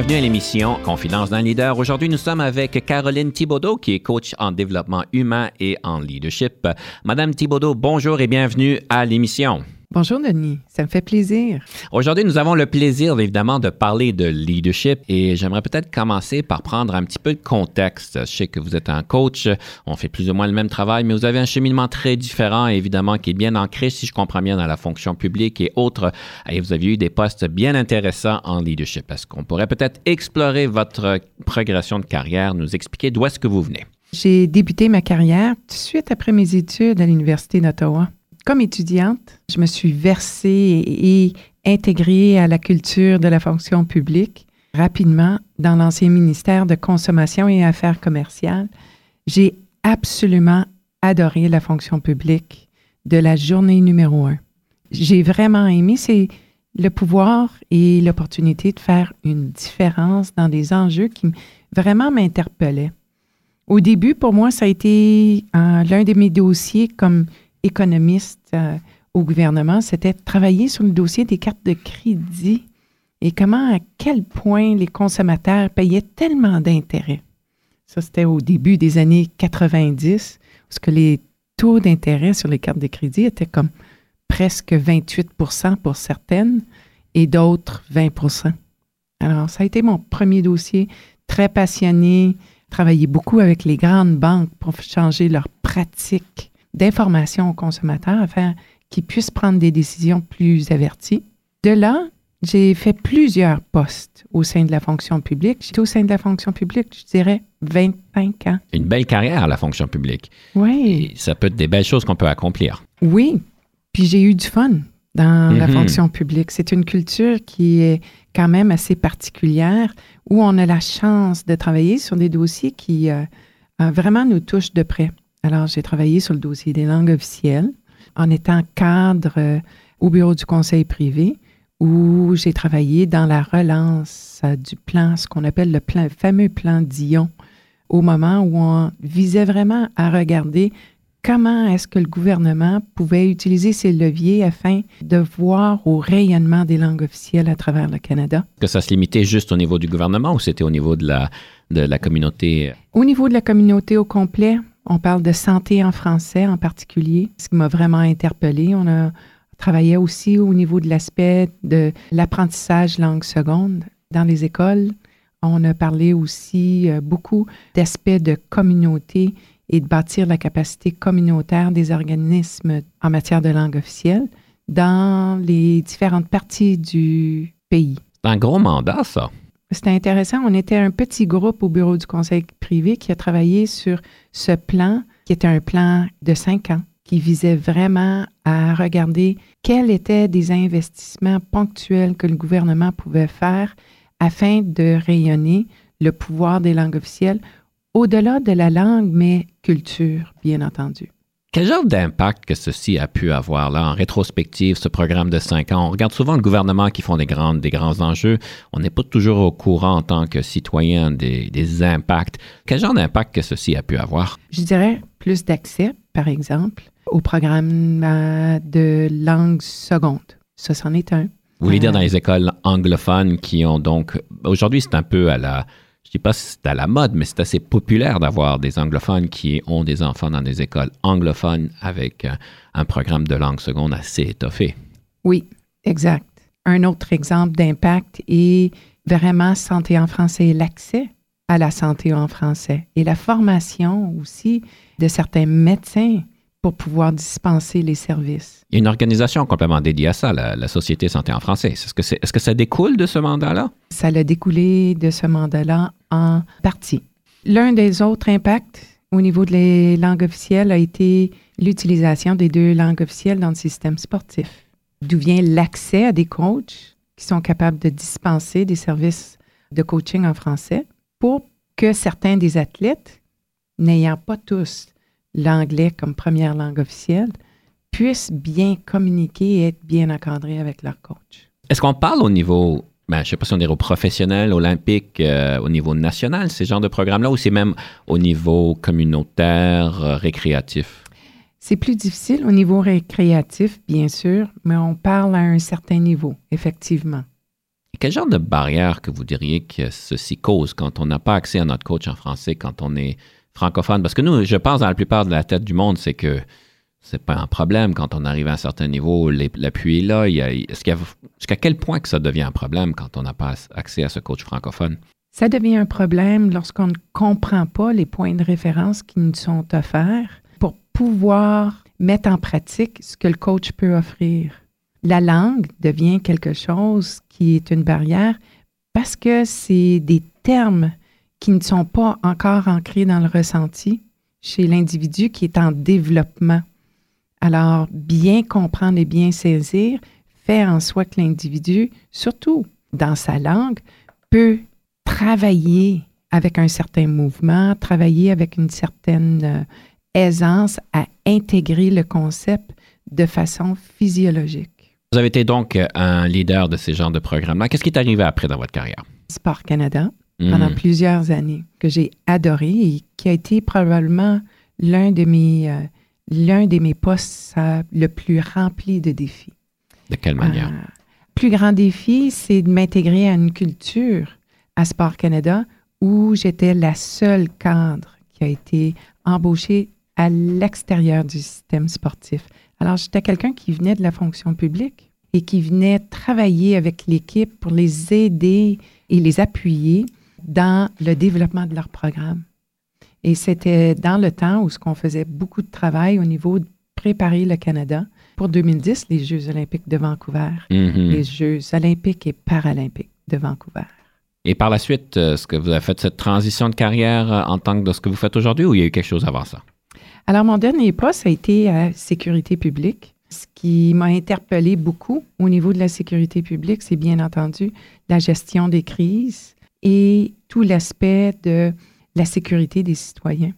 Bienvenue à l'émission Confidence d'un leader. Aujourd'hui, nous sommes avec Caroline Thibaudot, qui est coach en développement humain et en leadership. Madame Thibaudot, bonjour et bienvenue à l'émission. Bonjour Denis, ça me fait plaisir. Aujourd'hui, nous avons le plaisir évidemment de parler de leadership et j'aimerais peut-être commencer par prendre un petit peu de contexte. Je sais que vous êtes un coach, on fait plus ou moins le même travail, mais vous avez un cheminement très différent évidemment qui est bien ancré, si je comprends bien, dans la fonction publique et autres. Et vous avez eu des postes bien intéressants en leadership. Est-ce qu'on pourrait peut-être explorer votre progression de carrière, nous expliquer d'où est-ce que vous venez? J'ai débuté ma carrière tout de suite après mes études à l'Université d'Ottawa comme étudiante, je me suis versée et intégrée à la culture de la fonction publique rapidement dans l'ancien ministère de Consommation et Affaires commerciales. J'ai absolument adoré la fonction publique de la journée numéro un. J'ai vraiment aimé, c'est le pouvoir et l'opportunité de faire une différence dans des enjeux qui vraiment m'interpellaient. Au début, pour moi, ça a été euh, l'un de mes dossiers comme économiste euh, au gouvernement, c'était travailler sur le dossier des cartes de crédit et comment, à quel point les consommateurs payaient tellement d'intérêts. Ça, c'était au début des années 90, parce que les taux d'intérêt sur les cartes de crédit étaient comme presque 28% pour certaines et d'autres 20% Alors, ça a été mon premier dossier, très passionné, travaillé beaucoup avec les grandes banques pour changer leurs pratiques d'information aux consommateurs afin qu'ils puissent prendre des décisions plus averties. De là, j'ai fait plusieurs postes au sein de la fonction publique. J'étais au sein de la fonction publique, je dirais, 25 ans. Une belle carrière, la fonction publique. Oui. ça peut être des belles choses qu'on peut accomplir. Oui. Puis j'ai eu du fun dans la mhm. fonction publique. C'est une culture qui est quand même assez particulière où on a la chance de travailler sur des dossiers qui euh, euh, vraiment nous touchent de près. Alors, j'ai travaillé sur le dossier des langues officielles en étant cadre euh, au bureau du conseil privé où j'ai travaillé dans la relance euh, du plan, ce qu'on appelle le, plan, fameux plan Dion, au moment où on visait vraiment à regarder comment est-ce que le gouvernement pouvait utiliser ces leviers afin de voir au rayonnement des langues officielles à travers le Canada. Que ça se limitait juste au niveau du gouvernement ou c'était au niveau de la, de la communauté? Au niveau de la communauté au complet, on parle de santé en français en particulier, ce qui m'a vraiment interpellée. On a travaillé aussi au niveau de l'aspect de l'apprentissage langue seconde dans les écoles. On a parlé aussi euh, beaucoup d'aspects de communauté et de bâtir la capacité communautaire des organismes en matière de langue officielle dans les différentes parties du pays. C'est un gros mandat, ça. C'était intéressant. On était un petit groupe au bureau du conseil privé qui a travaillé sur ce plan, qui était un plan de cinq ans, qui visait vraiment à regarder quels étaient des investissements ponctuels que le gouvernement pouvait faire afin de rayonner le pouvoir des langues officielles au-delà de la langue, mais culture, bien entendu. Quel genre d'impact que ceci a pu avoir là en rétrospective, ce programme de cinq ans? On regarde souvent le gouvernement qui font des, grandes, des grands enjeux. On n'est pas toujours au courant en tant que citoyen des, des impacts. Quel genre d'impact que ceci a pu avoir? Je dirais plus d'accès, par exemple, au programme euh, de langue seconde. Ça, c'en est un. Vous voulez dire dans les écoles anglophones qui ont donc... Aujourd'hui, c'est un peu à la je ne dis pas si c'est à la mode, mais c'est assez populaire d'avoir des anglophones qui ont des enfants dans des écoles anglophones avec euh, un programme de langue seconde assez étoffé. Oui, exact. Un autre exemple d'impact est vraiment santé en français l'accès à la santé en français et la formation aussi de certains médecins pour pouvoir dispenser les services. Il y a une organisation complètement dédiée à ça, la, Société Santé en français. Est-ce que, est, -ce que ça découle de ce mandat-là? Ça a découlé de ce mandat-là en partie. L'un des autres impacts au niveau des langues officielles a été l'utilisation des deux langues officielles dans le système sportif. D'où vient l'accès à des coachs qui sont capables de dispenser des services de coaching en français pour que certains des athlètes, n'ayant pas tous l'anglais comme première langue officielle, puissent bien communiquer et être bien encadrés avec leur coach. Est-ce qu'on parle au niveau, ben, je ne sais pas si on est au professionnel, olympique, euh, au niveau national, ces genres de programmes-là, ou c'est même au niveau communautaire, euh, récréatif? C'est plus difficile au niveau récréatif, bien sûr, mais on parle à un certain niveau, effectivement. Quel genre de barrière que vous diriez que ceci cause quand on n'a pas accès à notre coach en français, quand on est francophone? Parce que nous, je pense dans la plupart de la tête du monde, c'est que c'est pas un problème quand on arrive à un certain niveau, l'appui est là. Jusqu'à quel point que ça devient un problème quand on n'a pas accès à ce coach francophone? Ça devient un problème lorsqu'on ne comprend pas les points de référence qui nous sont offerts pour pouvoir mettre en pratique ce que le coach peut offrir. La langue devient quelque chose qui est une barrière parce que c'est des termes qui ne sont pas encore ancrés dans le ressenti chez l'individu qui est en développement. Alors, bien comprendre et bien saisir fait en soi que l'individu, surtout dans sa langue, peut travailler avec un certain mouvement, travailler avec une certaine euh, aisance à intégrer le concept de façon physiologique. Vous avez été donc un leader de ces genres de programmes-là. Qu'est-ce qui est arrivé après dans votre carrière? Sport Canada, pendant hmm. plusieurs années, que j'ai adoré et qui a été probablement l'un de mes, euh, l'un de mes postes le plus rempli de défis. De quelle manière? Le plus grand défi, c'est de m'intégrer à une culture à Sport Canada où j'étais la seule cadre qui a été embauchée à l'extérieur du système sportif. Alors, j'étais quelqu'un qui venait de la fonction publique et qui venait travailler avec l'équipe pour les aider et les appuyer dans le développement de leur programme. Et c'était dans le temps où ce qu'on faisait beaucoup de travail au niveau de préparer le Canada pour 2010, les Jeux olympiques de Vancouver, mm-hmm. les Jeux olympiques et paralympiques de Vancouver. Et par la suite, euh, est-ce que vous avez fait cette transition de carrière euh, en tant que de ce que vous faites aujourd'hui ou il y a eu quelque chose avant ça? Alors, mon dernier poste a été à sécurité publique. Ce qui m'a interpellé beaucoup au niveau de la sécurité publique, c'est bien entendu la gestion des crises et tout l'aspect de la sécurité des citoyens.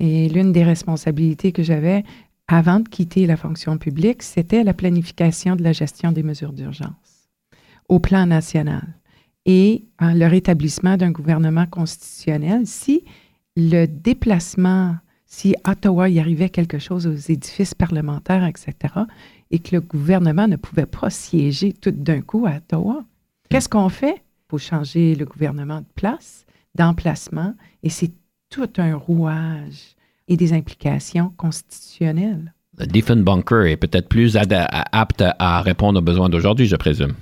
Et l'une des responsabilités que j'avais avant de quitter la fonction publique, c'était la planification de la gestion des mesures d'urgence au plan national et hein, le rétablissement d'un gouvernement constitutionnel si le déplacement, si Ottawa y arrivait quelque chose aux édifices parlementaires, etc., et que le gouvernement ne pouvait pas siéger tout d'un coup à Ottawa. Qu'est-ce qu'on fait? Pour changer le gouvernement de place, d'emplacement, et c'est tout un rouage et des implications constitutionnelles. Le Diefenbunker est peut-être plus apte à répondre aux besoins d'aujourd'hui, je présume.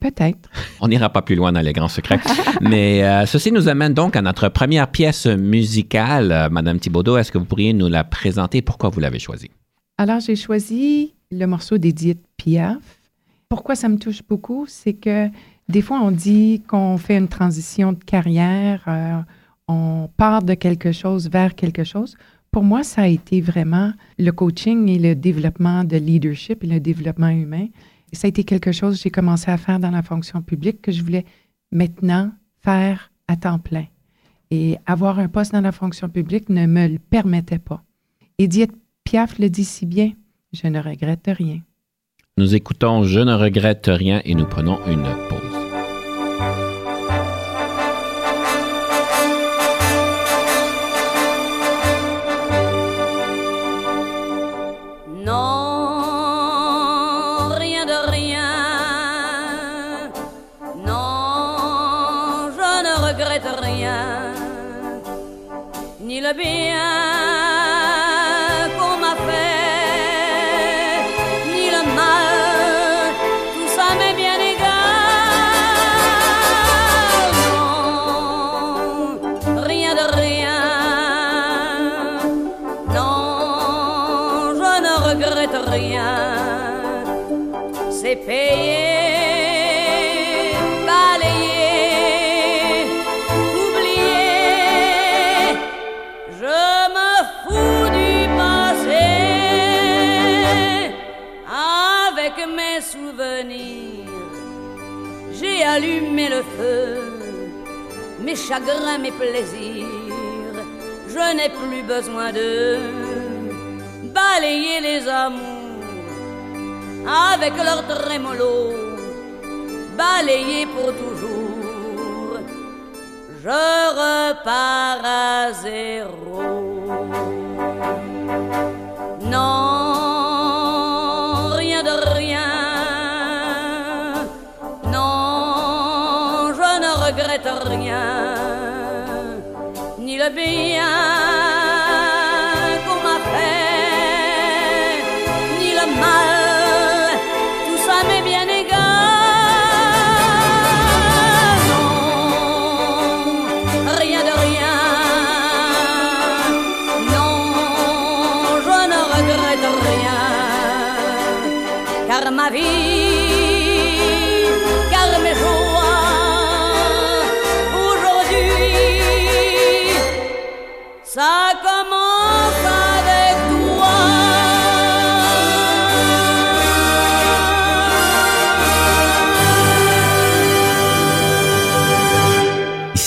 Peut-être. On n'ira pas plus loin dans les grands secrets. Mais euh, ceci nous amène donc à notre première pièce musicale. Euh, Madame Thibaudot, est-ce que vous pourriez nous la présenter? Pourquoi vous l'avez choisie? Alors, j'ai choisi le morceau d'Edith Piaf. Pourquoi ça me touche beaucoup? C'est que des fois, on dit qu'on fait une transition de carrière, euh, on part de quelque chose vers quelque chose. Pour moi, ça a été vraiment le coaching et le développement de leadership et le développement humain. ça a été quelque chose que j'ai commencé à faire dans la fonction publique que je voulais maintenant faire à temps plein. Et avoir un poste dans la fonction publique ne me le permettait pas. Edith Piaf le dit si bien, je ne regrette rien. Nous écoutons Je ne regrette rien et nous prenons une pause. Chagrins, mes plaisirs, je n'ai plus besoin de balayer les amours avec leur trémolo, balayer pour toujours. Je repars à zéro. Ni le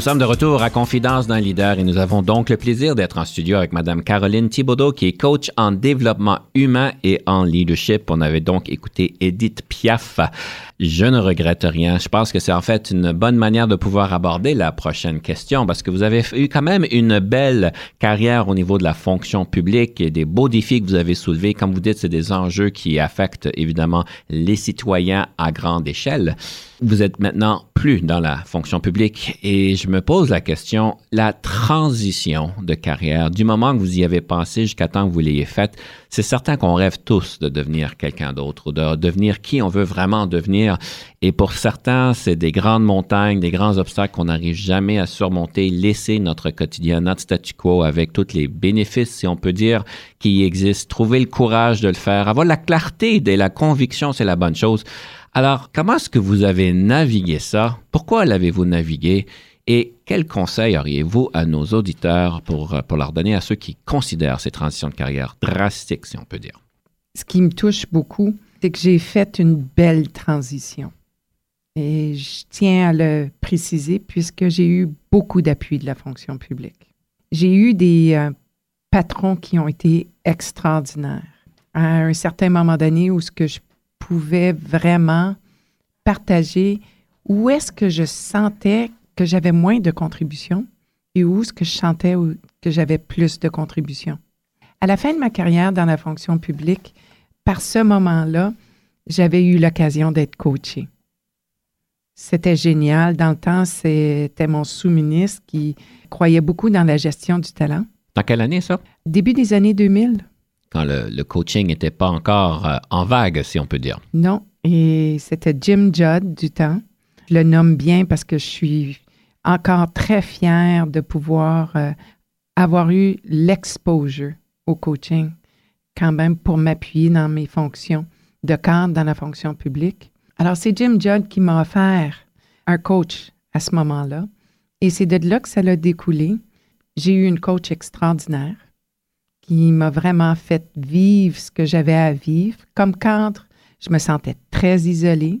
Nous sommes de retour à Confidence d'un leader et nous avons donc le plaisir d'être en studio avec Madame Caroline Thibaudot qui est coach en développement humain et en leadership. On avait donc écouté Edith Piaf. Je ne regrette rien. Je pense que c'est en fait une bonne manière de pouvoir aborder la prochaine question parce que vous avez eu quand même une belle carrière au niveau de la fonction publique et des beaux défis que vous avez soulevés. Comme vous dites, c'est des enjeux qui affectent évidemment les citoyens à grande échelle. Vous êtes maintenant plus dans la fonction publique et je me pose la question, la transition de carrière, du moment que vous y avez pensé jusqu'à temps que vous l'ayez faite, c'est certain qu'on rêve tous de devenir quelqu'un d'autre ou de devenir qui on veut vraiment devenir. Et pour certains, c'est des grandes montagnes, des grands obstacles qu'on n'arrive jamais à surmonter, laisser notre quotidien, notre statu quo avec tous les bénéfices, si on peut dire, qui existent, trouver le courage de le faire, avoir la clarté et la conviction, c'est la bonne chose. Alors, comment est-ce que vous avez navigué ça? Pourquoi l'avez-vous navigué? Et quels conseils auriez-vous à nos auditeurs pour, pour leur donner à ceux qui considèrent ces transitions de carrière drastiques, si on peut dire? Ce qui me touche beaucoup, c'est que j'ai fait une belle transition. Et je tiens à le préciser puisque j'ai eu beaucoup d'appui de la fonction publique. J'ai eu des euh, patrons qui ont été extraordinaires. À un certain moment donné où ce que je pouvais vraiment partager où est-ce que je sentais que j'avais moins de contributions et où est-ce que je sentais que j'avais plus de contributions. À la fin de ma carrière dans la fonction publique, par ce moment-là, j'avais eu l'occasion d'être coachée. C'était génial. Dans le temps, c'était mon sous-ministre qui croyait beaucoup dans la gestion du talent. Dans quelle année ça? Début des années 2000 quand le, le coaching n'était pas encore euh, en vague, si on peut dire. Non, et c'était Jim Judd du temps. Je le nomme bien parce que je suis encore très fière de pouvoir euh, avoir eu l'exposure au coaching, quand même pour m'appuyer dans mes fonctions de cadre dans la fonction publique. Alors, c'est Jim Judd qui m'a offert un coach à ce moment-là. Et c'est de là que ça a découlé. J'ai eu une coach extraordinaire qui m'a vraiment fait vivre ce que j'avais à vivre. Comme cadre, je me sentais très isolée,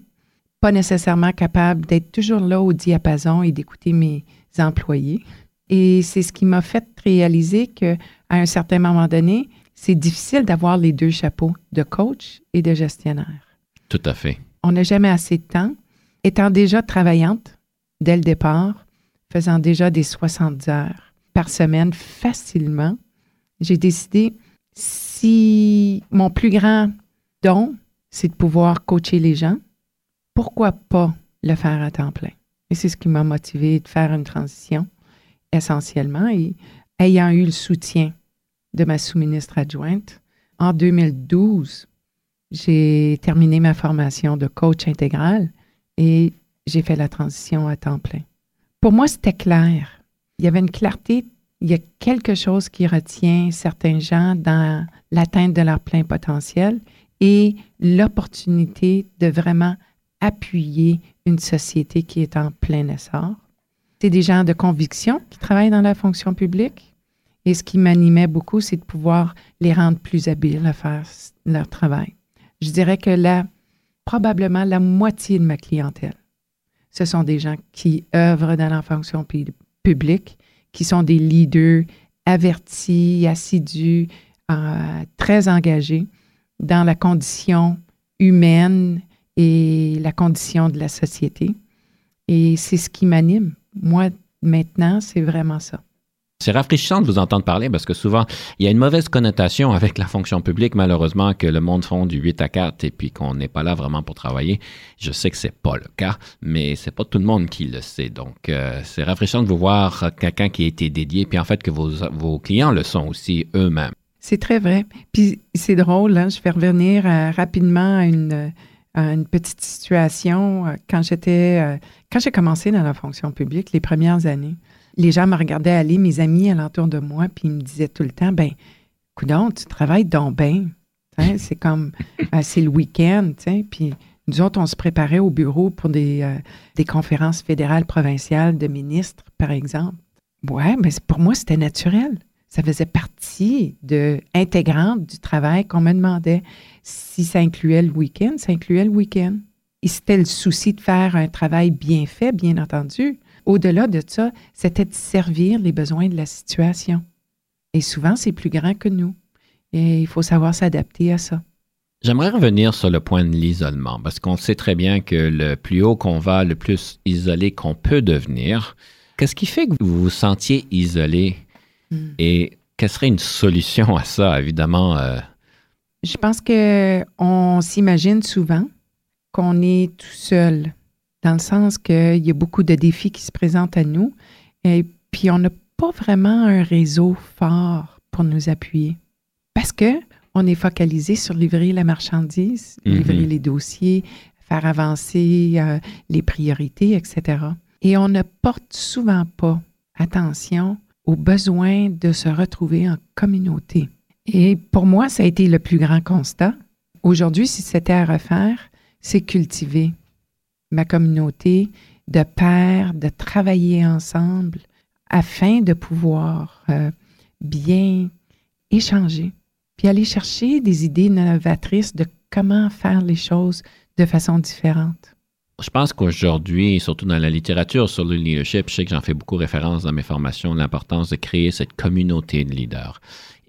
pas nécessairement capable d'être toujours là au diapason et d'écouter mes employés. Et c'est ce qui m'a fait réaliser que à un certain moment donné, c'est difficile d'avoir les deux chapeaux de coach et de gestionnaire. Tout à fait. On n'a jamais assez de temps. Étant déjà travaillante dès le départ, faisant déjà des 70 heures par semaine facilement, j'ai décidé, si mon plus grand don, c'est de pouvoir coacher les gens, pourquoi pas le faire à temps plein? Et c'est ce qui m'a motivé de faire une transition essentiellement. Et ayant eu le soutien de ma sous-ministre adjointe, en 2012, j'ai terminé ma formation de coach intégral et j'ai fait la transition à temps plein. Pour moi, c'était clair. Il y avait une clarté il y a quelque chose qui retient certains gens dans l'atteinte de leur plein potentiel et l'opportunité de vraiment appuyer une société qui est en plein essor. C'est des gens de conviction qui travaillent dans la fonction publique. Et ce qui m'animait beaucoup, c'est de pouvoir les rendre plus habiles à faire leur travail. Je dirais que là, probablement la moitié de ma clientèle, ce sont des gens qui œuvrent dans la fonction publique, qui sont des leaders avertis, assidus, euh, très engagés dans la condition humaine et la condition de la société. Et c'est ce qui m'anime. Moi, maintenant, c'est vraiment ça. C'est rafraîchissant de vous entendre parler parce que souvent, il y a une mauvaise connotation avec la fonction publique, malheureusement, que le monde font du 8 à 4 et puis qu'on n'est pas là vraiment pour travailler. Je sais que c'est pas le cas, mais c'est pas tout le monde qui le sait. Donc, euh, c'est rafraîchissant de vous voir quelqu'un qui a été dédié, puis en fait que vos, vos clients le sont aussi eux-mêmes. C'est très vrai. Puis c'est drôle, hein? je vais revenir euh, rapidement à une, une, petite situation. Euh, quand j'étais, quand j'ai commencé dans la fonction publique, les premières années, les gens me regardaient aller, mes amis alentour de moi, puis ils me disaient tout le temps, ben, coudon, tu travailles donc bien. C'est comme, euh, c'est le week-end, puis nous autres, on se préparait au bureau pour des, euh, des conférences fédérales, provinciales de ministres, par exemple. Ouais, mais pour moi, c'était naturel. Ça faisait partie de, intégrante du travail qu'on me demandait. Si ça incluait le week-end, ça incluait le week-end. Et c'était le souci de faire un travail bien fait, bien entendu. Au-delà de ça, c'était de servir les besoins de la situation. Et souvent, c'est plus grand que nous. Et il faut savoir s'adapter à ça. J'aimerais revenir sur le point de l'isolement, parce qu'on sait très bien que le plus haut qu'on va, le plus isolé qu'on peut devenir. Qu'est-ce qui fait que vous vous sentiez isolé? Hmm. Et quelle serait une solution à ça, évidemment? Euh? Je pense qu'on s'imagine souvent qu'on est tout seul dans le sens qu'il y a beaucoup de défis qui se présentent à nous, et puis on n'a pas vraiment un réseau fort pour nous appuyer. Parce que on est focalisé sur livrer la marchandise, mm-hmm. livrer les dossiers, faire avancer euh, les priorités, etc. Et on ne porte souvent pas attention aux besoins de se retrouver en communauté. Et pour moi, ça a été le plus grand constat. Aujourd'hui, si c'était à refaire, c'est cultiver ma communauté de pères, de travailler ensemble afin de pouvoir euh, bien échanger, puis aller chercher des idées novatrices de comment faire les choses de façon différente. Je pense qu'aujourd'hui, surtout dans la littérature sur le leadership, je sais que j'en fais beaucoup référence dans mes formations, l'importance de créer cette communauté de leaders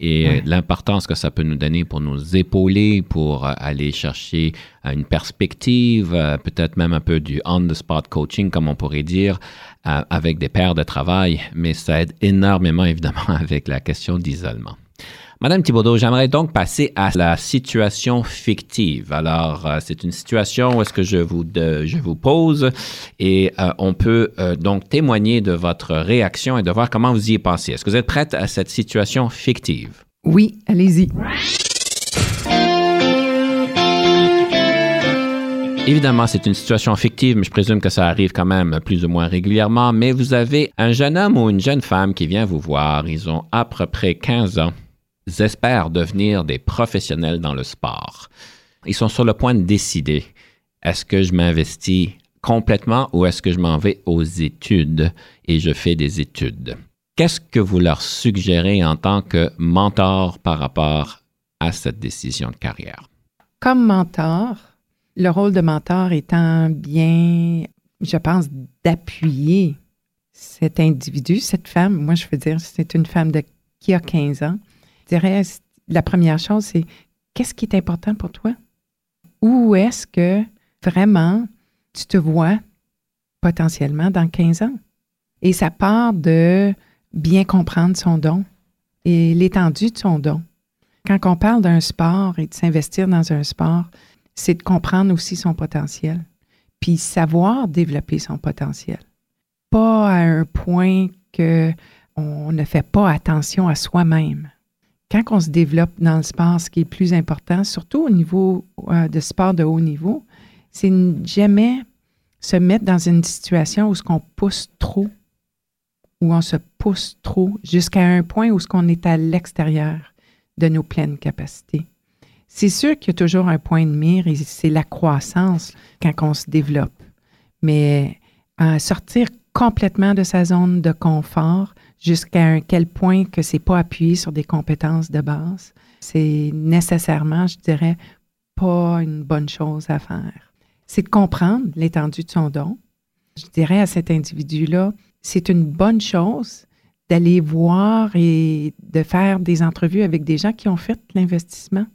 et l'importance que ça peut nous donner pour nous épauler, pour euh, aller chercher euh, une perspective, euh, peut-être même un peu du on-the-spot coaching, comme on pourrait dire, avec des pairs de travail, mais ça aide énormément, évidemment, avec la question d'isolement. Madame Thibaudot, j'aimerais donc passer à la situation fictive. Alors, euh, c'est une situation où est-ce que je vous, je vous pose et euh, on peut euh, donc témoigner de votre réaction et de voir comment vous y pensez. Est-ce que vous êtes prête à cette situation fictive? Oui, allez-y. Évidemment, c'est une situation fictive, mais je présume que ça arrive quand même plus ou moins régulièrement. Mais vous avez un jeune homme ou une jeune femme qui vient vous voir. Ils ont à peu près 15 ans espèrent devenir des professionnels dans le sport. Ils sont sur le point de décider, est-ce que je m'investis complètement ou est-ce que je m'en vais aux études et je fais des études? Qu'est-ce que vous leur suggérez en tant que mentor par rapport à cette décision de carrière? Comme mentor, le rôle de mentor étant bien, je pense, d'appuyer cet individu, cette femme. Moi, je veux dire, c'est une femme de, qui a 15 ans, dirais, la première chose, c'est qu'est-ce qui est important pour toi? Où est-ce que vraiment tu te vois potentiellement dans 15 ans? Et ça part de bien comprendre son don et l'étendue de son don. Quand on parle d'un sport et de s'investir dans un sport, c'est de comprendre aussi son potentiel, puis savoir développer son potentiel. Pas à un point que on ne fait pas attention à soi-même quand on se développe dans le sport, ce qui est plus important, surtout au niveau euh, de sport de haut niveau, c'est jamais se mettre dans une situation où ce qu'on pousse trop où on se pousse trop jusqu'à un point où ce qu'on est à l'extérieur de nos pleines capacités. C'est sûr qu'il y a toujours un point de mire et c'est la croissance quand on se développe. Mais à sortir complètement de sa zone de confort jusqu'à quel point que c'est pas appuyé sur des compétences de base, c'est nécessairement, je dirais, pas une bonne chose à faire. C'est de comprendre l'étendue de son don. Je dirais à cet individu-là, c'est une bonne chose d'aller voir et de faire des entrevues avec des gens qui ont fait l'investissement.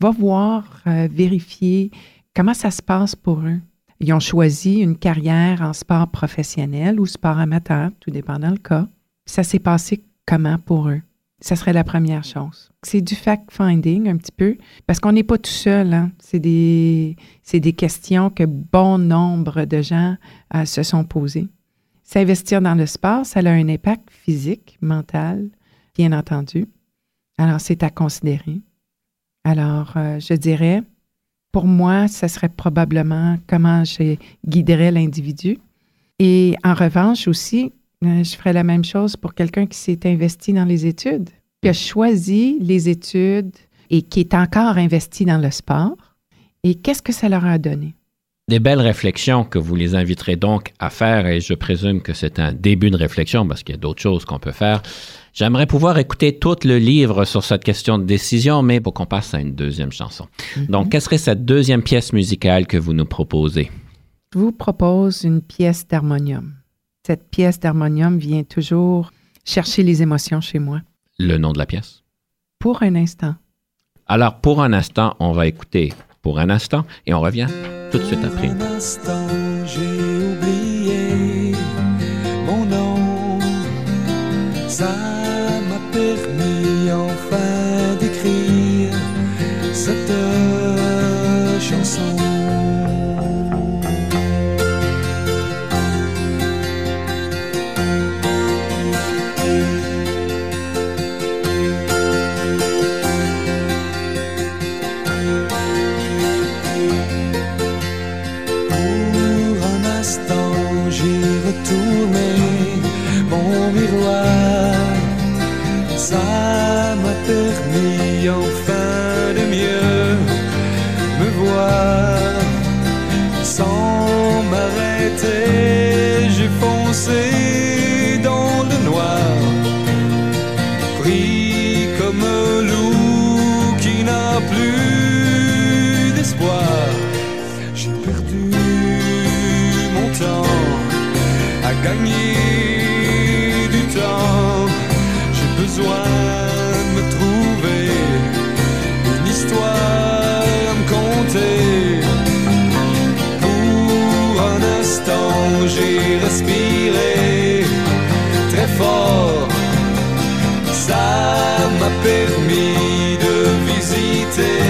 Va voir, euh, vérifier comment ça se passe pour eux. Ils ont choisi une carrière en sport professionnel ou sport amateur, tout dépendant le cas. Ça s'est passé comment pour eux? Ça serait la première chose. C'est du fact-finding un petit peu, parce qu'on n'est pas tout seul. Hein. C'est des, des, questions que bon nombre de gens euh, se sont posées. S'investir dans le sport, ça a un impact physique, mental, bien entendu. Alors, c'est à considérer. Alors, euh, je dirais, pour moi, ce serait probablement comment je guiderais l'individu. Et en revanche aussi, je ferais la même chose pour quelqu'un qui s'est investi dans les études, qui a choisi les études et qui est encore investi dans le sport. Et qu'est-ce que ça leur a donné? Des belles réflexions que vous les inviterez donc à faire et je présume que c'est un début de réflexion parce qu'il y a d'autres choses qu'on peut faire. J'aimerais pouvoir écouter tout le livre sur cette question de décision, mais pour qu'on passe à une deuxième chanson. Mhm. Donc, quelle serait cette deuxième pièce musicale que vous nous proposez? Je vous propose une pièce d'harmonium. Cette pièce d'harmonium vient toujours chercher les émotions chez moi. Le nom de la pièce? Pour un instant. Alors, pour un instant, on va écouter pour un instant et on revient tout de suite après. Un instant, m'a permis enfin de mieux me voir. Sans m'arrêter, j'ai foncé dans le noir. Pris comme un loup qui n'a plus d'espoir. J'ai perdu mon temps à gagner du temps. J'ai besoin visiter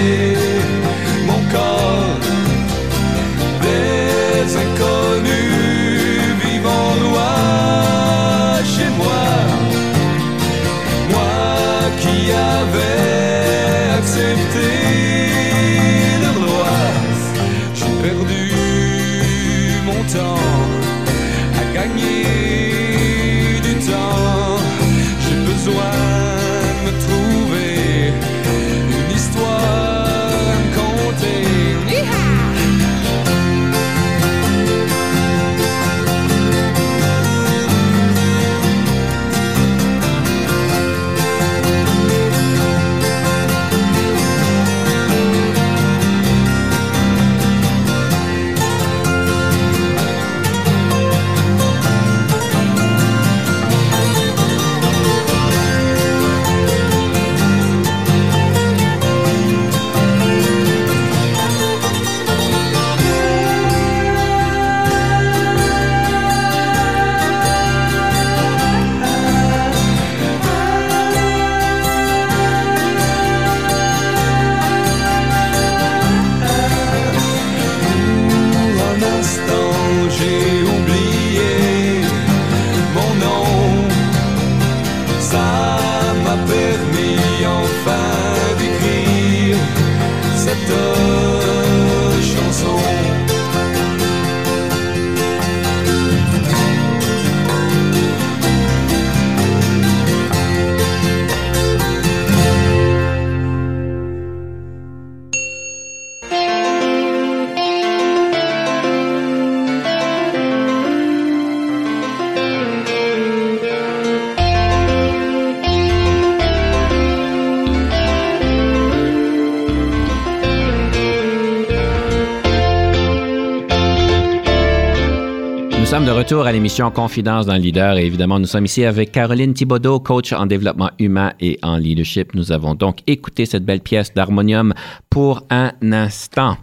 retour à l'émission Confidence d'un leader et évidemment, nous sommes ici avec Caroline Thibodeau, coach en développement humain et en leadership. Nous avons donc écouté cette belle pièce d'harmonium pour un instant.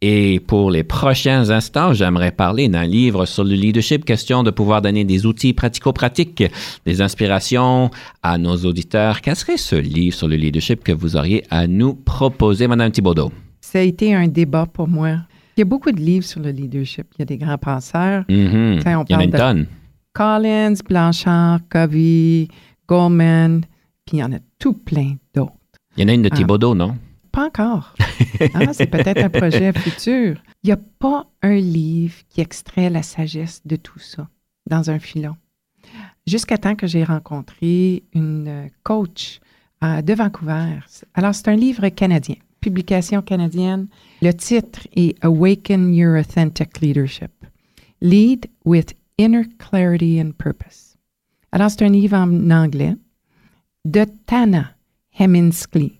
Et pour les prochains instants, j'aimerais parler d'un livre sur le leadership, question de pouvoir donner des outils pratico-pratiques, des inspirations à nos auditeurs. Quel serait ce livre sur le leadership que vous auriez à nous proposer, Madame Thibodeau? Ça a été un débat pour moi. Il y a beaucoup de livres sur le leadership. Il y a des grands penseurs. Mhm. Tiens, on Il y en a une de- tonne. Collins, Blanchard, Covey, Goldman, puis il y en a tout plein d'autres. Il y en a une de Ah. Thibodeau, non? Pas encore. Ah, c'est peut-être un projet futur. Il n'y a pas un livre qui extrait la sagesse de tout ça dans un filon. Jusqu'à temps que j'ai rencontré une euh, coach euh, de Vancouver. Alors, c'est un livre canadien, publication canadienne. Le titre est Awaken Your Authentic Leadership. Lead with Inner Clarity and Purpose. Alors, c'est un livre en anglais de Tana Heminsky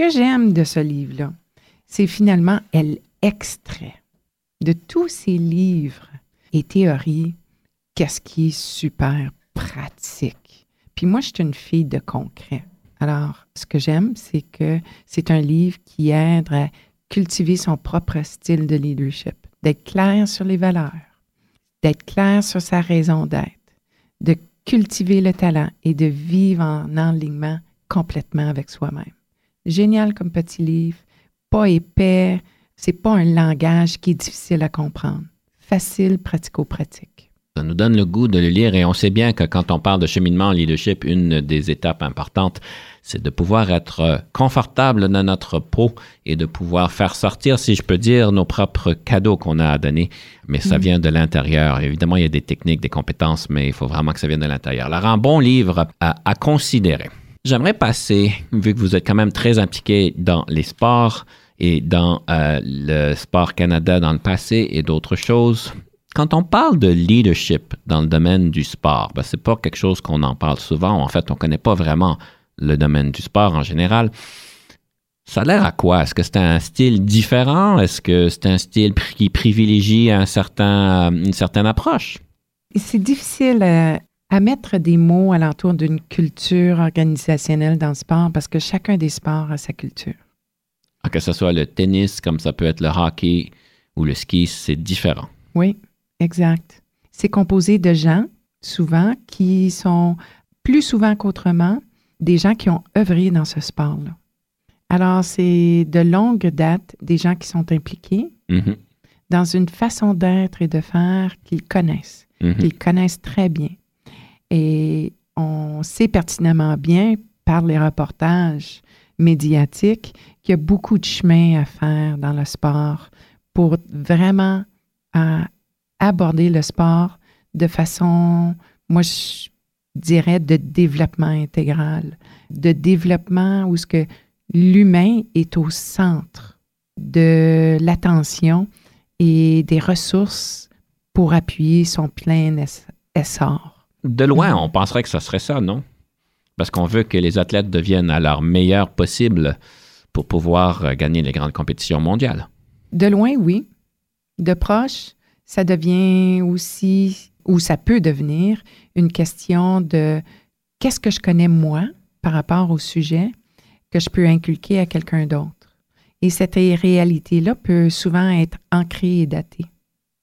que j'aime de ce livre-là, c'est finalement, elle extrait de tous ses livres et théories qu'est-ce qui est super pratique. Puis moi, je suis une fille de concret. Alors, ce que j'aime, c'est que c'est un livre qui aide à cultiver son propre style de leadership, d'être clair sur les valeurs, d'être clair sur sa raison d'être, de cultiver le talent et de vivre en alignement complètement avec soi-même. Génial comme petit livre, pas épais, c'est pas un langage qui est difficile à comprendre. Facile, pratico-pratique. Ça nous donne le goût de le lire et on sait bien que quand on parle de cheminement en leadership, une des étapes importantes, c'est de pouvoir être confortable dans notre peau et de pouvoir faire sortir, si je peux dire, nos propres cadeaux qu'on a à donner. Mais ça vient de l'intérieur. Évidemment, il y a des techniques, des compétences, mais il faut vraiment que ça vienne de l'intérieur. Alors, un bon livre à, à considérer. J'aimerais passer, vu que vous êtes quand même très impliqué dans les sports et dans euh, le sport Canada dans le passé et d'autres choses, quand on parle de leadership dans le domaine du sport, ben, c'est pas quelque chose qu'on en parle souvent. En fait, on connaît pas vraiment le domaine du sport en général. Ça a l'air à quoi? Est-ce que c'est un style différent? Est-ce que c'est un style qui privilégie un certain, une certaine approche? C'est difficile à, à mettre des mots alentour d'une culture organisationnelle dans le sport parce que chacun des sports a sa culture. Ah, Que ce soit le tennis, comme ça peut être le hockey ou le ski, c'est différent. Oui, exact. C'est composé de gens, souvent, qui sont plus souvent qu'autrement des gens qui ont œuvré dans ce sport-là. Alors, c'est de longue date des gens qui sont impliqués Mhm, dans une façon d'être et de faire qu'ils connaissent, mhm. qu'ils connaissent très bien. Et on sait pertinemment bien par les reportages médiatiques qu'il y a beaucoup de chemin à faire dans le sport pour vraiment aborder le sport de façon, moi je dirais, de développement intégral, de développement où ce que l'humain est au centre de l'attention et des ressources pour appuyer son plein es- essor. De loin, on penserait que ça serait ça, non? Parce qu'on veut que les athlètes deviennent à leur meilleur possible pour pouvoir euh, gagner les grandes compétitions mondiales. De loin, oui. De proche, ça devient aussi, ou ça peut devenir, une question de qu'est-ce que je connais moi par rapport au sujet que je peux inculquer à quelqu'un d'autre. Et cette réalité-là peut souvent être ancrée et datée.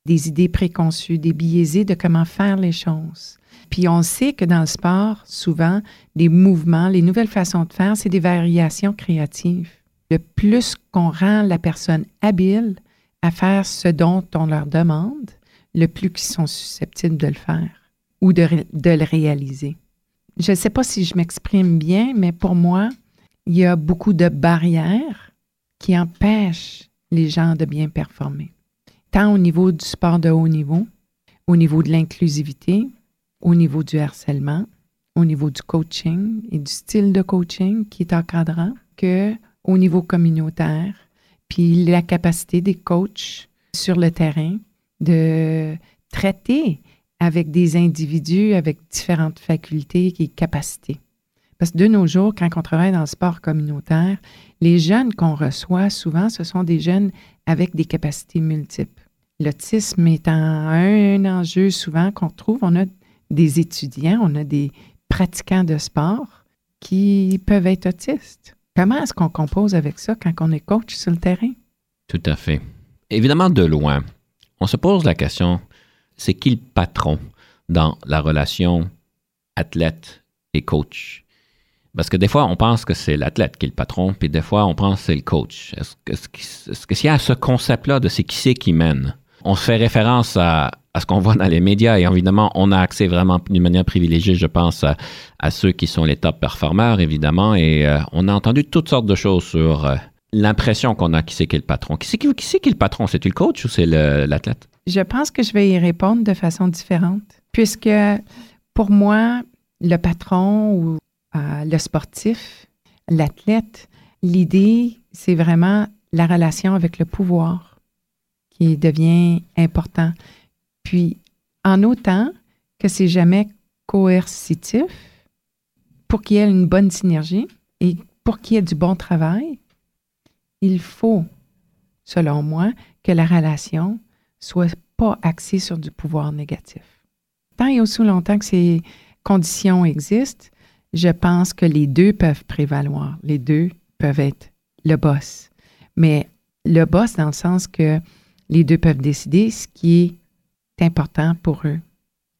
Des idées préconçues, des biaisés de comment faire les choses. Puis on sait que dans le sport, souvent, les mouvements, les nouvelles façons de faire, c'est des variations créatives. Le plus qu'on rend la personne habile à faire ce dont on leur demande, le plus qu'ils sont susceptibles de le faire ou de, le réaliser. Je ne sais pas si je m'exprime bien, mais pour moi, il y a beaucoup de barrières qui empêchent les gens de bien performer, tant au niveau du sport de haut niveau, au niveau de l'inclusivité, au niveau du harcèlement, au niveau du coaching et du style de coaching qui est encadrant, que au niveau communautaire, puis la capacité des coachs sur le terrain de traiter avec des individus avec différentes facultés et capacités. Parce que de nos jours, quand on travaille dans le sport communautaire, les jeunes qu'on reçoit, souvent, ce sont des jeunes avec des capacités multiples. L'autisme étant un enjeu souvent qu'on trouve, on a des étudiants, on a des pratiquants de sport qui peuvent être autistes. Comment est-ce qu'on compose avec ça quand on est coach sur le terrain? Tout à fait. Évidemment, de loin, on se pose la question, c'est qui le patron dans la relation athlète et coach? Parce que des fois, on pense que c'est l'athlète qui est le patron, puis des fois, on pense que c'est le coach. Est-ce que- qu'il y a ce concept-là de c'est qui c'est qui mène? On fait référence à, à ce qu'on voit dans les médias et évidemment, on a accès vraiment d'une manière privilégiée, je pense, à, ceux qui sont les top performeurs, évidemment, et euh, on a entendu toutes sortes de choses sur euh, l'impression qu'on a qui c'est qui est le patron? Qui c'est qui, qui, qui est le patron? C'est-tu le coach ou c'est l'athlète? Je pense que je vais y répondre de façon différente, puisque pour moi, le patron ou euh, le sportif, l'athlète, l'idée, c'est vraiment la relation avec le pouvoir qui devient important. Puis, en autant que c'est jamais coercitif, pour qu'il y ait une bonne synergie et pour qu'il y ait du bon travail, il faut, selon moi, que la relation soit pas axée sur du pouvoir négatif. Tant et aussi longtemps que ces conditions existent, je pense que les deux peuvent prévaloir. Les deux peuvent être le boss. Mais le boss dans le sens que les deux peuvent décider ce qui est important pour eux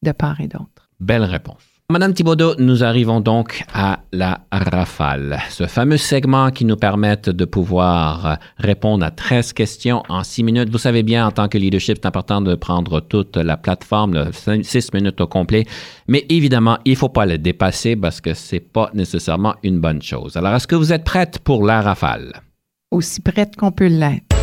de part et d'autre. Belle réponse. Madame Thibaudot, nous arrivons donc à la rafale, ce fameux segment qui nous permet de pouvoir répondre à 13 questions en 6 minutes. Vous savez bien, en tant que leadership, c'est important de prendre toute la plateforme, 6 minutes au complet. Mais évidemment, il ne faut pas le dépasser parce que ce n'est pas nécessairement une bonne chose. Alors, est-ce que vous êtes prête pour la rafale? Aussi prête qu'on peut l'être.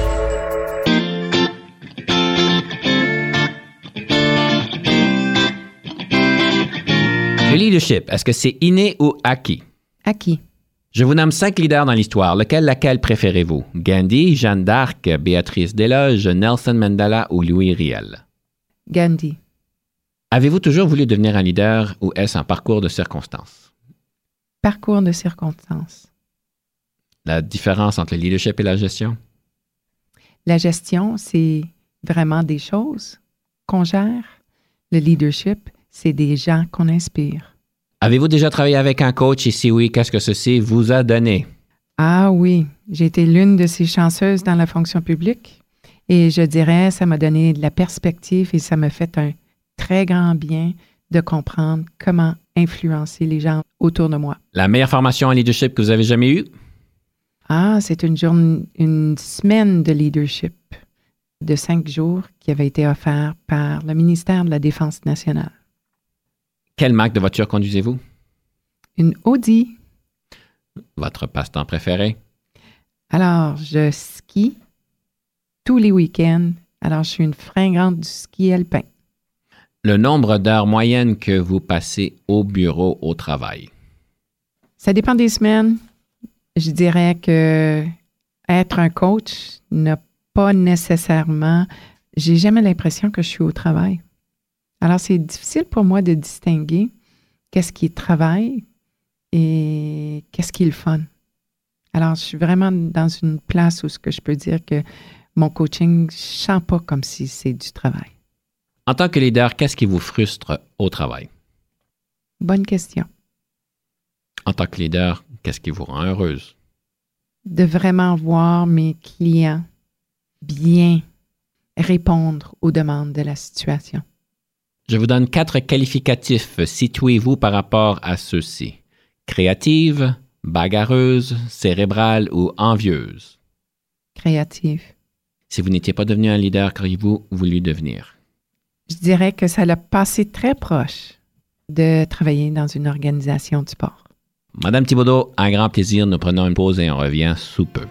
Le leadership, est-ce que c'est inné ou acquis? À qui? Je vous nomme cinq leaders dans l'histoire. Lequel, laquelle préférez-vous? Gandhi, Jeanne d'Arc, Béatrice Desloges, Nelson Mandela ou Louis Riel? Gandhi. Avez-vous toujours voulu devenir un leader ou est-ce un parcours de circonstances? Parcours de circonstances. La différence entre le leadership et la gestion? La gestion, c'est vraiment des choses qu'on gère. Le leadership, c'est des gens qu'on inspire. Avez-vous déjà travaillé avec un coach? Et si oui, qu'est-ce que ceci vous a donné? Ah oui, j'ai été l'une de ces chanceuses dans la fonction publique et je dirais, ça m'a donné de la perspective et ça m'a fait un très grand bien de comprendre comment influencer les gens autour de moi. La meilleure formation en leadership que vous avez jamais eue? Ah, c'est une journée, une semaine de leadership de cinq jours qui avait été offerte par le ministère de la Défense nationale. Quelle marque de voiture conduisez-vous? Une Audi. Votre passe-temps préféré? Alors, je skie tous les week-ends. Alors, je suis une fringante du ski alpin. Le nombre d'heures moyennes que vous passez au bureau au travail? Ça dépend des semaines. Je dirais que être un coach n'a pas nécessairement. J'ai jamais l'impression que je suis au travail. Alors, c'est difficile pour moi de distinguer qu'est-ce qui est travail et qu'est-ce qui est le fun. Alors, je suis vraiment dans une place où ce que je peux dire que mon coaching, je sens pas comme si c'est du travail. En tant que leader, qu'est-ce qui vous frustre au travail? Bonne question. En tant que leader, qu'est-ce qui vous rend heureuse? de vraiment voir mes clients bien répondre aux demandes de la situation. Je vous donne quatre qualificatifs. Situez-vous par rapport à ceux-ci. Créative, bagarreuse, cérébrale ou envieuse. Créative. Si vous n'étiez pas devenu un leader, qu'auriez-vous voulu devenir? Je dirais que ça l'a passé très proche de travailler dans une organisation de sport. Madame Thibaudot, un grand plaisir. Nous prenons une pause et on revient sous peu.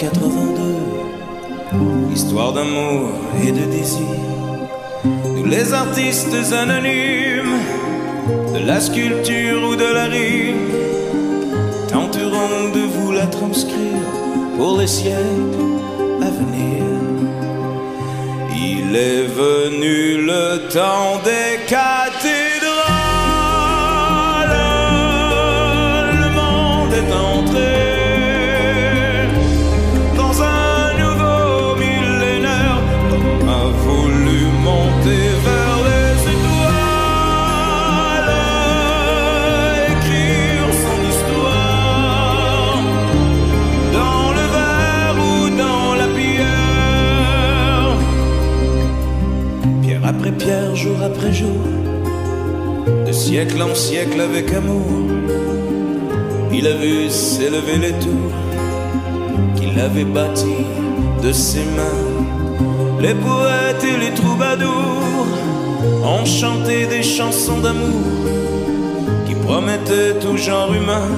1482 Histoire d'amour et de désir. Nous les artistes anonymes De la sculpture ou de la rime Tenterons de vous la transcrire Pour les siècles à venir. Il est venu le temps des cathédrales. Siècle en siècle avec amour, il a vu s'élever les tours qu'il avait bâties de ses mains. Les poètes et les troubadours ont chanté des chansons d'amour qui promettaient tout genre humain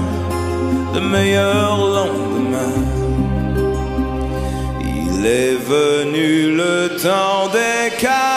de meilleurs lendemains. Il est venu le temps des cathédrales.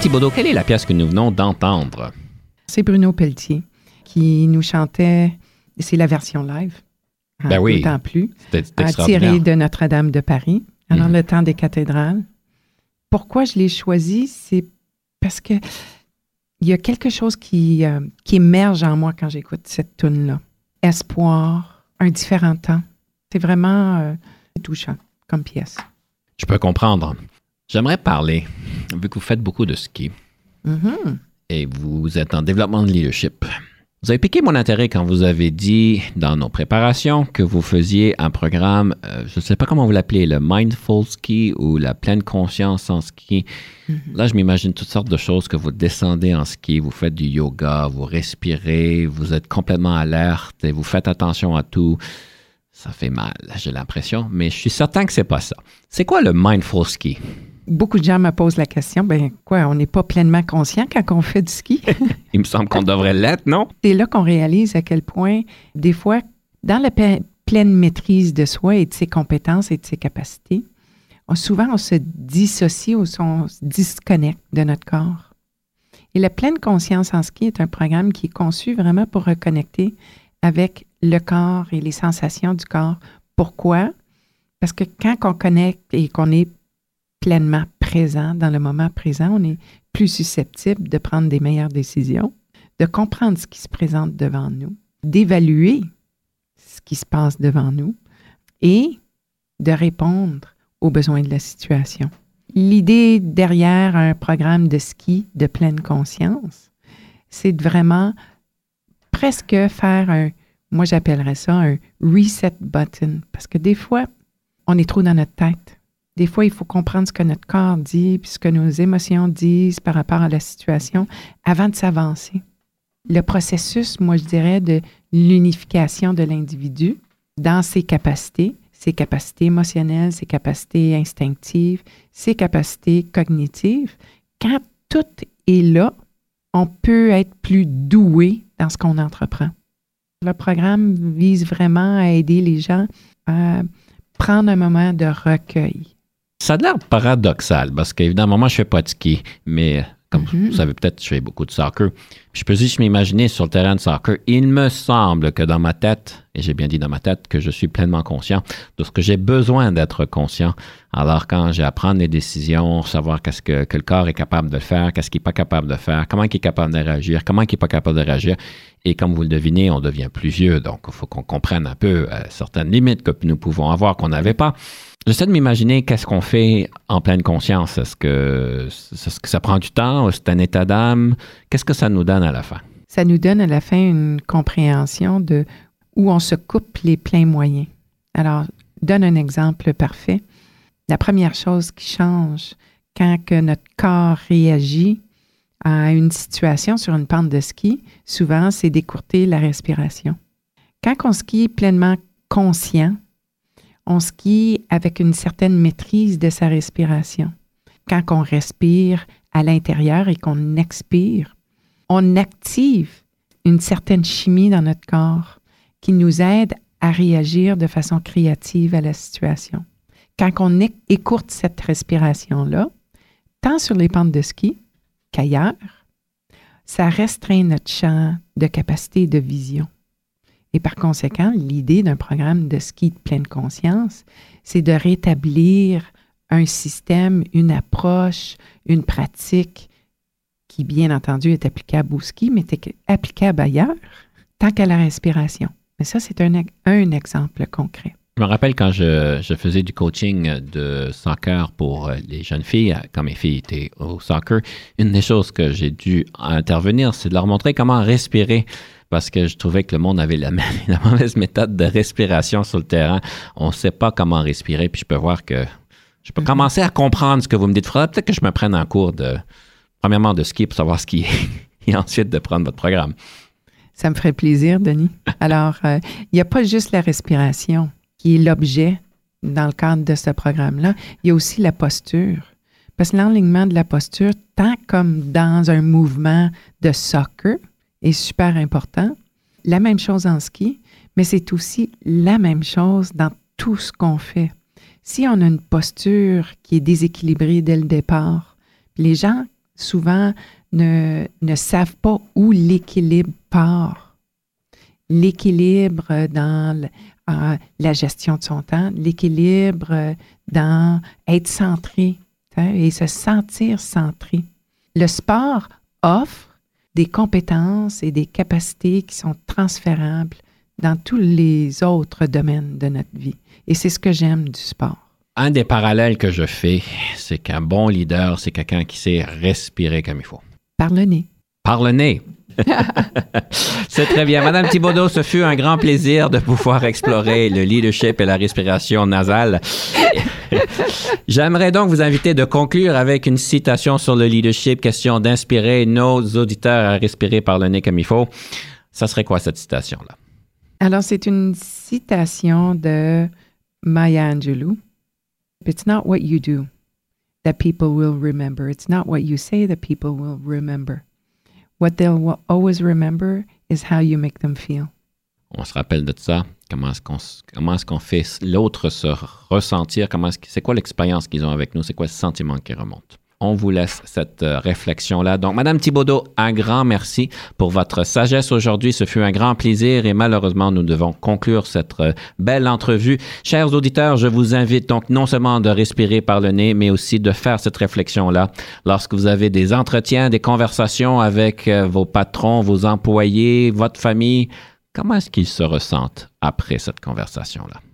2000. Madame Thibaudot, quelle est la pièce que nous venons d'entendre? C'est Bruno Pelletier qui nous chantait, c'est la version live. Ben en oui. D'autant plus. C'était c'était à extraordinaire. tiré de Notre-Dame de Paris, alors Mhm. le temps des cathédrales. Pourquoi je l'ai choisi? C'est parce que il y a quelque chose qui, euh, qui émerge en moi quand j'écoute cette tune-là. Espoir, un différent temps. C'est vraiment euh, touchant comme pièce. Je peux comprendre. J'aimerais parler, vu que vous faites beaucoup de ski et vous êtes en développement de leadership. Vous avez piqué mon intérêt quand vous avez dit dans nos préparations que vous faisiez un programme, euh, je ne sais pas comment vous l'appelez, le mindful ski ou la pleine conscience en ski. Là, je m'imagine toutes sortes de choses que vous descendez en ski, vous faites du yoga, vous respirez, vous êtes complètement alerte et vous faites attention à tout. Ça fait mal, j'ai l'impression, mais je suis certain que c'est pas ça. C'est quoi le mindful ski? Beaucoup de gens me posent la question, ben quoi, on n'est pas pleinement conscient quand on fait du ski? Il me semble qu'on devrait l'être, non? C'est là qu'on réalise à quel point, des fois, dans la pleine maîtrise de soi et de ses compétences et de ses capacités, on- souvent on se dissocie ou on se disconnecte de notre corps. Et la pleine conscience en ski est un programme qui est conçu vraiment pour reconnecter avec le corps et les sensations du corps. Pourquoi? Parce que quand on connecte et qu'on est pleinement présent dans le moment présent, on est plus susceptible de prendre des meilleures décisions, de comprendre ce qui se présente devant nous, d'évaluer ce qui se passe devant nous et de répondre aux besoins de la situation. L'idée derrière un programme de ski de pleine conscience, c'est de vraiment presque faire un, moi j'appellerais ça un reset button, parce que des fois, on est trop dans notre tête. Des fois, il faut comprendre ce que notre corps dit, puis ce que nos émotions disent par rapport à la situation avant de s'avancer. Le processus, moi je dirais, de l'unification de l'individu dans ses capacités, ses capacités émotionnelles, ses capacités instinctives, ses capacités cognitives. Quand tout est là, on peut être plus doué dans ce qu'on entreprend. Le programme vise vraiment à aider les gens à prendre un moment de recueil. Ça a l'air paradoxal parce qu'évidemment, moi, je fais pas de ski, mais comme vous savez peut-être, je fais beaucoup de soccer. Je peux juste m'imaginer sur le terrain de soccer. Il me semble que dans ma tête, et j'ai bien dit dans ma tête, que je suis pleinement conscient de ce que j'ai besoin d'être conscient. Alors quand j'ai à prendre des décisions, savoir qu'est-ce que, que le corps est capable de faire, qu'est-ce qu'il n'est pas capable de faire, comment il est capable de réagir, comment il n'est pas capable de réagir. Et comme vous le devinez, on devient plus vieux, donc il faut qu'on comprenne un peu euh, certaines limites que nous pouvons avoir qu'on n'avait pas. J'essaie de m'imaginer qu'est-ce qu'on fait en pleine conscience. Est-ce que, que ça prend du temps? C'est un état d'âme? Qu'est-ce que ça nous donne à la fin? Ça nous donne à la fin une compréhension de où on se coupe les pleins moyens. Alors, donne un exemple parfait. La première chose qui change quand que notre corps réagit à une situation sur une pente de ski, souvent, c'est d'écourter la respiration. Quand on skie pleinement conscient, on skie avec une certaine maîtrise de sa respiration. Quand on respire à l'intérieur et qu'on expire, on active une certaine chimie dans notre corps qui nous aide à réagir de façon créative à la situation. Quand on écourte cette respiration-là, tant sur les pentes de ski qu'ailleurs, ça restreint notre champ de capacité de vision. Et par conséquent, l'idée d'un programme de ski de pleine conscience, c'est de rétablir un système, une approche, une pratique qui, bien entendu, est applicable au ski, mais est applicable ailleurs, tant qu'à la respiration. Mais ça, c'est un, un exemple concret. Je me rappelle quand je, je faisais du coaching de soccer pour les jeunes filles, quand mes filles étaient au soccer, une des choses que j'ai dû intervenir, c'est de leur montrer comment respirer parce que je trouvais que le monde avait la, la mauvaise méthode de respiration sur le terrain. On ne sait pas comment respirer, puis je peux voir que je peux commencer à comprendre ce que vous me dites. Il faudrait peut-être que je me prenne en cours de, premièrement, de ski pour savoir ce qui est, et ensuite de prendre votre programme. Ça me ferait plaisir, Denis. Alors, euh, il n'y a pas juste la respiration qui est l'objet dans le cadre de ce programme-là. Il y a aussi la posture. Parce que l'enlignement de la posture, tant comme dans un mouvement de soccer, est super important. La même chose en ski, mais c'est aussi la même chose dans tout ce qu'on fait. Si on a une posture qui est déséquilibrée dès le départ, les gens souvent ne, ne savent pas où l'équilibre part. L'équilibre dans la gestion de son temps, l'équilibre dans être centré et se sentir centré. Le sport offre des compétences et des capacités qui sont transférables dans tous les autres domaines de notre vie. Et c'est ce que j'aime du sport. Un des parallèles que je fais, c'est qu'un bon leader, c'est quelqu'un qui sait respirer comme il faut. Par le nez. Par le nez. c'est très bien. Madame Thibaudot, ce fut un grand plaisir de pouvoir explorer le leadership et la respiration nasale. J'aimerais donc vous inviter de conclure avec une citation sur le leadership, question d'inspirer nos auditeurs à respirer par le nez comme il faut. Ça serait quoi cette citation-là? Alors, c'est une citation de Maya Angelou. It's not what you do that people will remember. It's not what you say that people will remember. What they'll wa- always remember is how you make them feel. On se rappelle de ça. Comment est-ce qu'on comment qu'on fait l'autre se ressentir? Comment est-ce c'est quoi l'expérience qu'ils ont avec nous? C'est quoi le sentiment qui remonte? On vous laisse cette euh, réflexion-là. Donc, Madame Thibaudot, un grand merci pour votre sagesse aujourd'hui. Ce fut un grand plaisir et malheureusement, nous devons conclure cette euh, belle entrevue. Chers auditeurs, je vous invite donc non seulement de respirer par le nez, mais aussi de faire cette réflexion-là lorsque vous avez des entretiens, des conversations avec euh, vos patrons, vos employés, votre famille. Comment est-ce qu'ils se ressentent après cette conversation-là?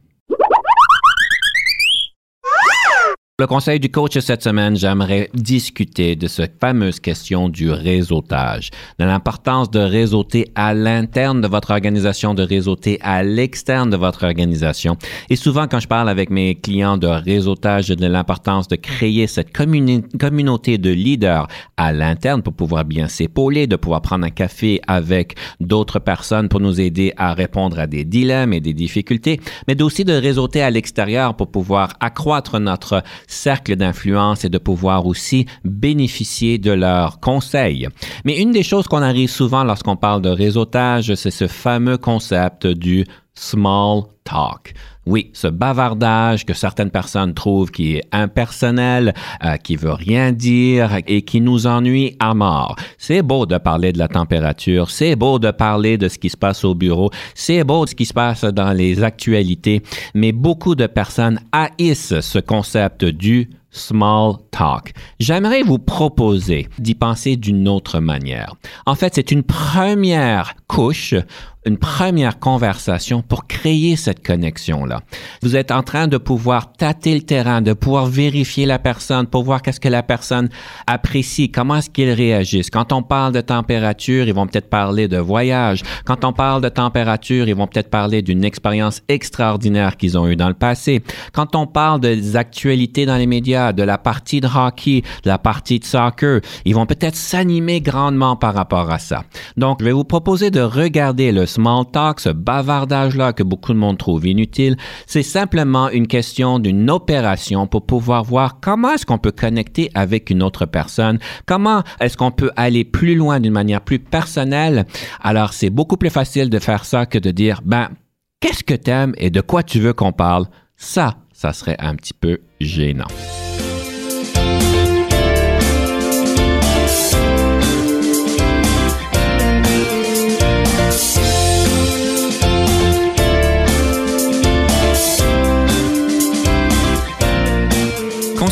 Le conseil du coach cette semaine, j'aimerais discuter de cette fameuse question du réseautage, de l'importance de réseauter à l'interne de votre organisation, de réseauter à l'externe de votre organisation. Et souvent, quand je parle avec mes clients de réseautage, de l'importance de créer cette communauté de leaders à l'interne pour pouvoir bien s'épauler, de pouvoir prendre un café avec d'autres personnes pour nous aider à répondre à des dilemmes et des difficultés, mais aussi de réseauter à l'extérieur pour pouvoir accroître notre cercle d'influence et de pouvoir aussi bénéficier de leurs conseils. Mais une des choses qu'on arrive souvent lorsqu'on parle de réseautage, c'est ce fameux concept du small talk. Oui, ce bavardage que certaines personnes trouvent qui est impersonnel, euh, qui veut rien dire et qui nous ennuie à mort. C'est beau de parler de la température, c'est beau de parler de ce qui se passe au bureau, c'est beau de ce qui se passe dans les actualités, mais beaucoup de personnes haïssent ce concept du small talk. J'aimerais vous proposer d'y penser d'une autre manière. En fait, c'est une première couche une première conversation pour créer cette connexion-là. Vous êtes en train de pouvoir tâter le terrain, de pouvoir vérifier la personne pour voir qu'est-ce que la personne apprécie, comment est-ce qu'ils réagissent. Quand on parle de température, ils vont peut-être parler de voyage. Quand on parle de température, ils vont peut-être parler d'une expérience extraordinaire qu'ils ont eue dans le passé. Quand on parle des actualités dans les médias, de la partie de hockey, de la partie de soccer, ils vont peut-être s'animer grandement par rapport à ça. Donc, je vais vous proposer de regarder le small talk, ce bavardage-là que beaucoup de monde trouve inutile, c'est simplement une question d'une opération pour pouvoir voir comment est-ce qu'on peut connecter avec une autre personne, comment est-ce qu'on peut aller plus loin d'une manière plus personnelle? Alors, c'est beaucoup plus facile de faire ça que de dire, ben, qu'est-ce que t'aimes et de quoi tu veux qu'on parle? Ça, ça serait un petit peu gênant.